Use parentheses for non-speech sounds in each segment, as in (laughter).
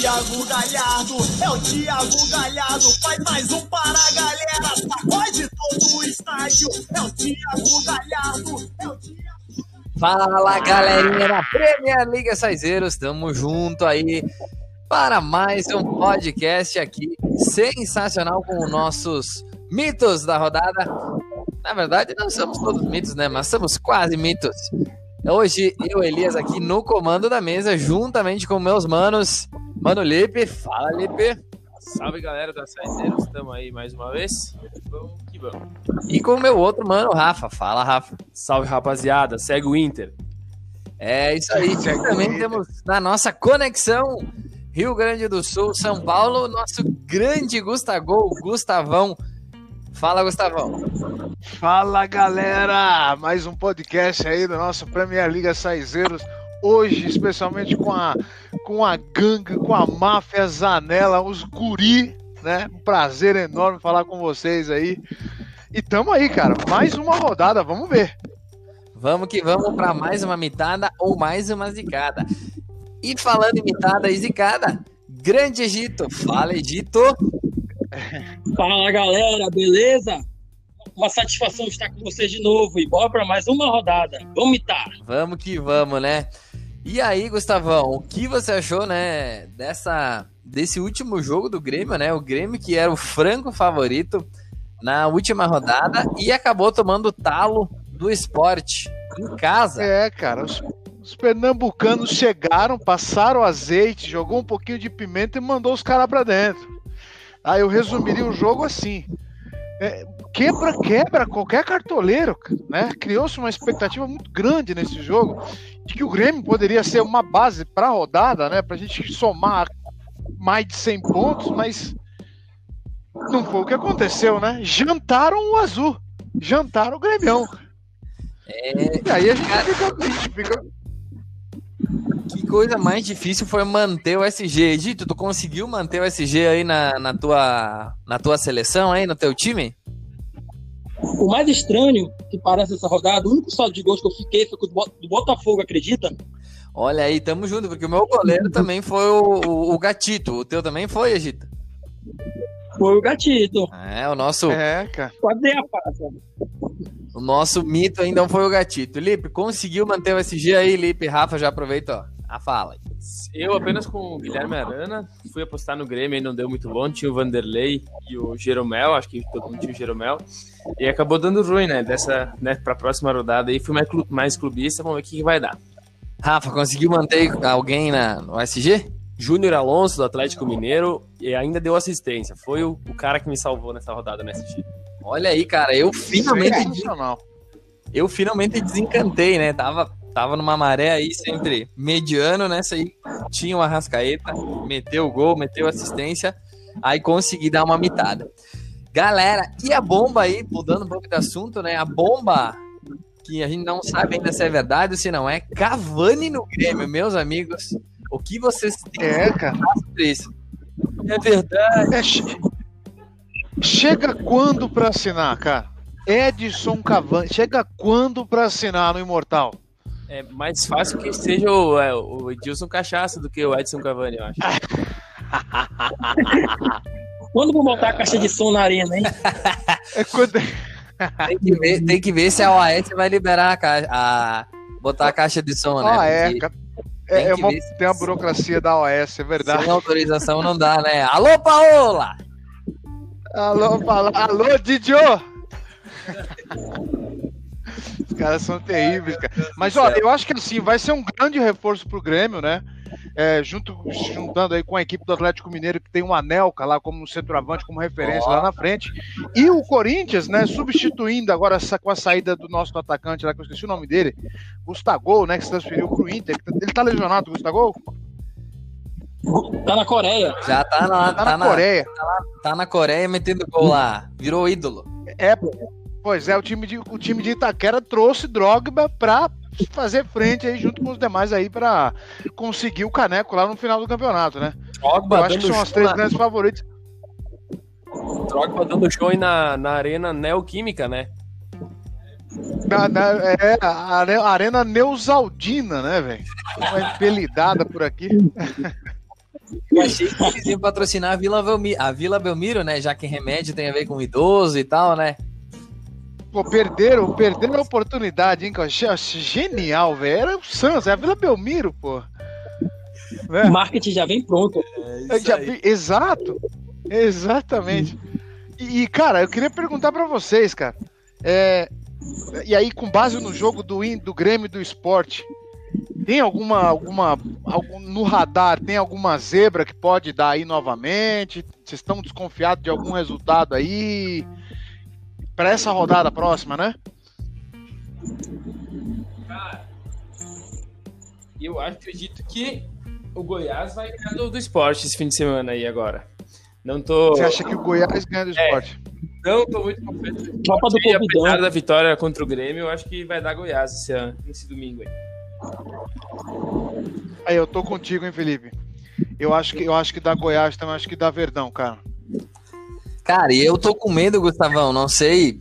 Thiago Galhardo, é o Thiago Galhardo, faz mais um para a galera, sacode todo o estádio, é o Thiago Galhardo, é o Thiago... Fala galerinha da Premier Liga Saizeiros, estamos junto aí para mais um podcast aqui sensacional com os nossos mitos da rodada. Na verdade, não somos todos mitos, né? Mas somos quase mitos. Hoje, eu, Elias, aqui no comando da mesa, juntamente com meus manos. Mano Lipe, fala Lipe. Salve galera da Saizeiros, estamos aí mais uma vez. Vamos que vamos. E com o meu outro mano, Rafa. Fala, Rafa. Salve rapaziada, segue o Inter. É isso aí. E também temos na nossa conexão Rio Grande do Sul, São Paulo, nosso grande Gustavo, Gustavão. Fala, Gustavão. Fala, galera! Mais um podcast aí do nosso Premier Liga Saizeiros. Hoje, especialmente com a, com a gangue, com a máfia Zanella, os guri, né? Um prazer enorme falar com vocês aí. E tamo aí, cara. Mais uma rodada, vamos ver. Vamos que vamos para mais uma mitada ou mais uma zicada. E falando em mitada e zicada, Grande Egito. Fala, Egito. Fala galera, beleza? Uma satisfação estar com vocês de novo e bora para mais uma rodada. Vamos mitar. Vamos que vamos, né? E aí, Gustavão, o que você achou, né, dessa desse último jogo do Grêmio, né? O Grêmio que era o franco favorito na última rodada e acabou tomando talo do esporte em casa. É, cara, os, os pernambucanos chegaram, passaram azeite, jogou um pouquinho de pimenta e mandou os caras para dentro. Aí eu resumiria o jogo assim. É, quebra, quebra qualquer cartoleiro, né? Criou-se uma expectativa muito grande nesse jogo de que o Grêmio poderia ser uma base para a rodada, né? Para a gente somar mais de 100 pontos, mas não foi o que aconteceu, né? Jantaram o azul, jantaram o Grêmio. É, E aí a gente fica, a gente fica que coisa mais difícil foi manter o SG. Egito, tu conseguiu manter o SG aí na, na, tua, na tua seleção, aí, no teu time? O mais estranho que parece essa rodada, o único saldo de gols que eu fiquei foi com o do Bot- do Botafogo, acredita? Olha aí, tamo junto, porque o meu goleiro também foi o, o, o Gatito. O teu também foi, Egito? Foi o Gatito. É, o nosso, É, cara. Dei a passa. o nosso mito ainda foi o Gatito. Lipe, conseguiu manter o SG aí, Lipe? Rafa, já aproveita, ó. A fala. Eu apenas com o Guilherme Arana fui apostar no Grêmio e não deu muito bom. Tinha o Vanderlei e o Jeromel, acho que todo mundo tinha o Jeromel. E acabou dando ruim, né? Dessa, né, pra próxima rodada aí. Fui mais, clu- mais clubista, vamos ver o que, que vai dar. Rafa, conseguiu manter alguém na, no SG? Júnior Alonso, do Atlético Mineiro, e ainda deu assistência. Foi o, o cara que me salvou nessa rodada no SG. Olha aí, cara, eu finalmente, Sensacional. eu finalmente desencantei, né? Tava, tava numa maré aí sempre mediano, nessa aí tinha o Arrascaeta, meteu o gol, meteu assistência, aí consegui dar uma mitada. Galera, e a bomba aí, mudando um pouco de assunto, né? A bomba que a gente não sabe ainda se é verdade ou se não é, Cavani no Grêmio, meus amigos. O que vocês têm É, cara. sobre isso? É verdade. É, che- Chega quando pra assinar, cara? Edson Cavani. Chega quando pra assinar no Imortal? É mais fácil que seja o, é, o Edilson Cachaça do que o Edson Cavani, eu acho. (laughs) Quando vou botar a caixa de som na arena, hein? É quando... Tem que ver, tem que ver se a OAS vai liberar a, caixa, a botar a caixa de som, né? Ah, é, Porque cara. tem É, é uma, tem a burocracia da OS, é verdade. Sem autorização não dá, né? Alô, Paola! Alô, fala, alô, Didio! Caras são terríveis, cara. Mas olha, eu acho que assim, vai ser um grande reforço pro Grêmio, né? É, junto, juntando aí com a equipe do Atlético Mineiro, que tem um Anelca lá como centroavante, como referência lá na frente. E o Corinthians, né, substituindo agora essa, com a saída do nosso atacante lá, que eu esqueci o nome dele, Gustavo, né, que se transferiu pro Inter. Ele tá lesionado, Gustavo? Tá na Coreia. Já tá na, Tá, tá na na, Coreia. tá na Coreia metendo gol lá. Virou ídolo. É, pois é, o time de, o time de Itaquera trouxe Drogba pra fazer frente aí junto com os demais aí pra conseguir o caneco lá no final do campeonato, né? Drogba Eu acho que dando são as três na- grandes favoritas. Drogba dando show aí na, na Arena Neoquímica, né? Na, na- é, a a Arena Neusaldina, né, velho? Uma empelidada por aqui. Eu achei que eles iam patrocinar a Vila, Belmiro, a Vila Belmiro, né? Já que remédio tem a ver com idoso e tal, né? Pô, perderam, perderam a oportunidade, hein? Genial, velho. Era o Santos, é a Vila Belmiro, pô. Né? O marketing já vem pronto. Eu já vi- exato, exatamente. E, cara, eu queria perguntar pra vocês, cara. é, e aí, com base no jogo do, do Grêmio e do Esporte, tem alguma, alguma, algum, no radar, tem alguma zebra que pode dar aí novamente? Vocês estão desconfiados de algum resultado aí? Pra essa rodada próxima, né? Cara, eu acho, acredito que o Goiás vai ganhar do, do esporte esse fim de semana aí agora. Não tô, Você acha que o Goiás ganha do esporte? não tô muito confiante. Copa do e apesar da vitória contra o Grêmio, eu acho que vai dar Goiás esse, ano- esse domingo aí. Aí, eu tô contigo, hein, Felipe? Eu acho que, eu acho que dá Goiás também, acho que dá Verdão, cara. Cara, e eu tô com medo, Gustavão, não sei.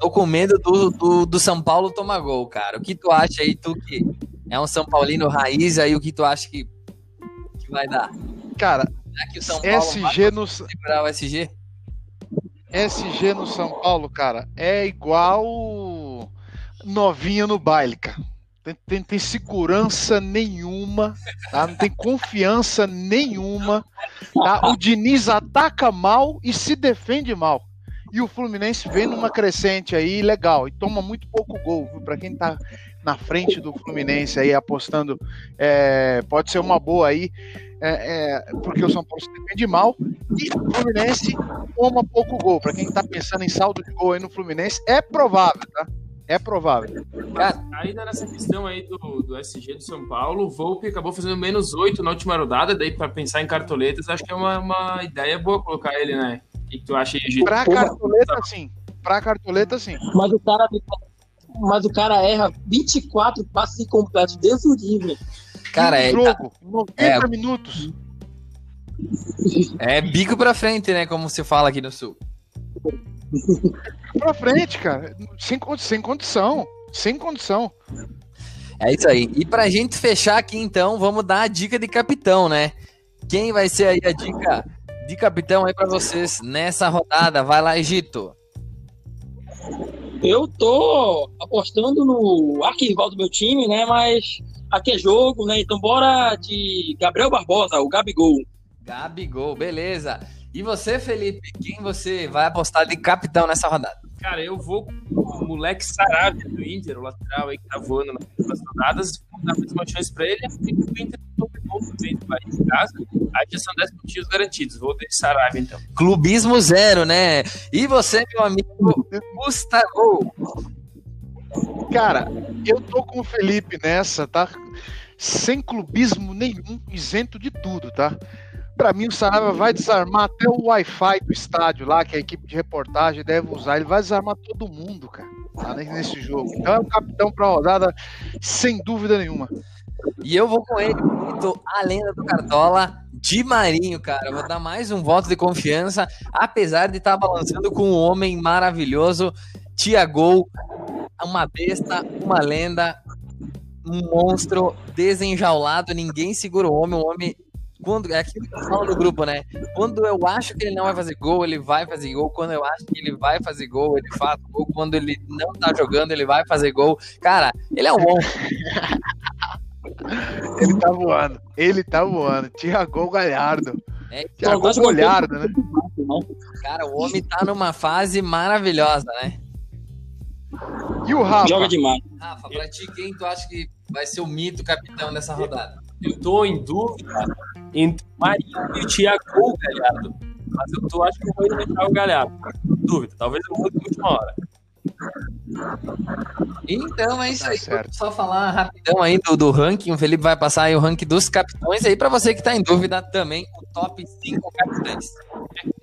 Tô com medo do, do, do São Paulo tomar gol, cara. O que tu acha aí, tu que é um São Paulino raiz, aí o que tu acha que, que vai dar? Cara, SG no, o SG? SG no São Paulo, cara, é igual novinha no baile, cara. Tem, tem, tem segurança nenhuma, tá? Não tem confiança nenhuma. Tá? O Diniz ataca mal e se defende mal. E o Fluminense vem numa crescente aí legal e toma muito pouco gol? Pra quem tá na frente do Fluminense aí apostando, é, pode ser uma boa aí, é, é, porque o São Paulo se defende mal e o Fluminense toma pouco gol. Pra quem tá pensando em saldo de gol aí no Fluminense, é provável, tá? É provável. Cara, Ainda nessa questão aí do, do SG do São Paulo, o Volpe acabou fazendo menos 8 na última rodada, daí pra pensar em cartoletas, acho que é uma, uma ideia boa colocar ele, né? O que tu acha aí, Gil? Pra cartoleta, sim. Pra cartoleta, sim. Mas o cara, mas o cara erra 24 passes incompletos. Deus o livre. cara, E é, um jogo, 90 É. minutos. é bico pra frente, né? Como se fala aqui no Sul. (laughs) Pra frente, cara. Sem, sem condição. Sem condição. É isso aí. E pra gente fechar aqui, então, vamos dar a dica de capitão, né? Quem vai ser aí a dica de capitão aí pra vocês nessa rodada? Vai lá, Egito. Eu tô apostando no arquirrival do meu time, né? Mas aqui é jogo, né? Então bora de Gabriel Barbosa, o Gabigol. Gabigol, beleza. E você, Felipe, quem você vai apostar de capitão nessa rodada? Cara, eu vou com o moleque Sarabia do Inter, o lateral aí que tá voando nas últimas rodadas. Vou dar mais uma chance pra ele. E o Inter não tomou também do Bahia em casa. Aí já são 10 pontinhos garantidos. Vou de Sarabia, então. Clubismo zero, né? E você, meu amigo Gustavo? Cara, eu tô com o Felipe nessa, tá? Sem clubismo nenhum, isento de tudo, tá? Pra mim, o Saraiva vai desarmar até o Wi-Fi do estádio lá, que a equipe de reportagem deve usar. Ele vai desarmar todo mundo, cara, tá? nesse jogo. Então é o capitão pra rodada, sem dúvida nenhuma. E eu vou com ele, muito a lenda do Cartola, de Marinho, cara. Vou dar mais um voto de confiança, apesar de estar balançando com um homem maravilhoso, Tiago, uma besta, uma lenda, um monstro desenjaulado. Ninguém segura o homem, o homem. Quando, é aquilo que eu falo no grupo, né? Quando eu acho que ele não vai fazer gol, ele vai fazer gol. Quando eu acho que ele vai fazer gol, ele faz gol. Quando ele não tá jogando, ele vai fazer gol. Cara, ele é um monstro. (laughs) Ele tá voando. Ele tá voando. Tiago Galhardo. É, Tiago do Galhardo, né? Cara, o homem tá numa fase maravilhosa, né? E o Rafa? Joga demais. Rafa, pra ti, quem tu acha que vai ser o mito capitão dessa rodada? Eu tô em dúvida entre o Marinho e o Thiago Galhardo. Mas eu tô, acho que eu vou inventar o Galhardo. Dúvida, talvez eu mude na última hora. Então é isso Tá aí. certo. Só falar rapidão aí do, do ranking. O Felipe vai passar aí o ranking dos capitães aí pra você que tá em dúvida também, o top 5 capitães.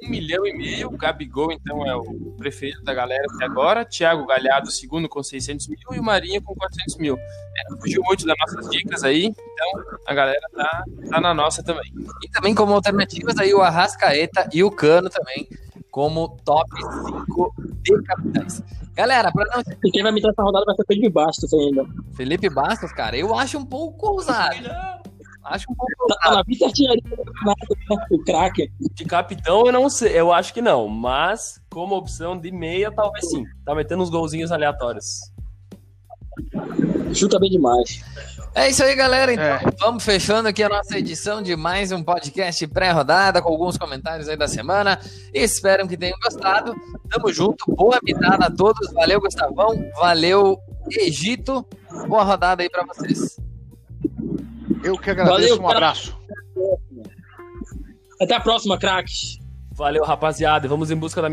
Um milhão e meio, o Gabigol, então, é o preferido da galera até agora. Thiago Galhardo, segundo, com 600 mil. E o Marinho com 400 mil. É, fugiu muito das nossas dicas aí. Então, a galera tá, tá na nossa também. E também como alternativas aí o Arrascaeta e o Cano também como top 5 de capitães. Galera, pra não E quem vai me dar essa rodada vai ser Felipe Bastos ainda. Felipe Bastos, cara, eu acho um pouco ousado. Acho um pouco. Tá, tá na né? O craque. De capitão, eu não sei, eu acho que não. Mas, como opção de meia, talvez sim. Tá metendo uns golzinhos aleatórios. Chuta bem demais. É isso aí, galera. Então, É. vamos fechando aqui a nossa edição de mais um podcast pré-rodada, com alguns comentários aí da semana. Espero que tenham gostado. Tamo junto. Boa mitada a todos. Valeu, Gustavão. Valeu, Egito. Boa rodada aí pra vocês. Eu que agradeço, Valeu, um abraço. Até a próxima, craques. Valeu, rapaziada. Vamos em busca da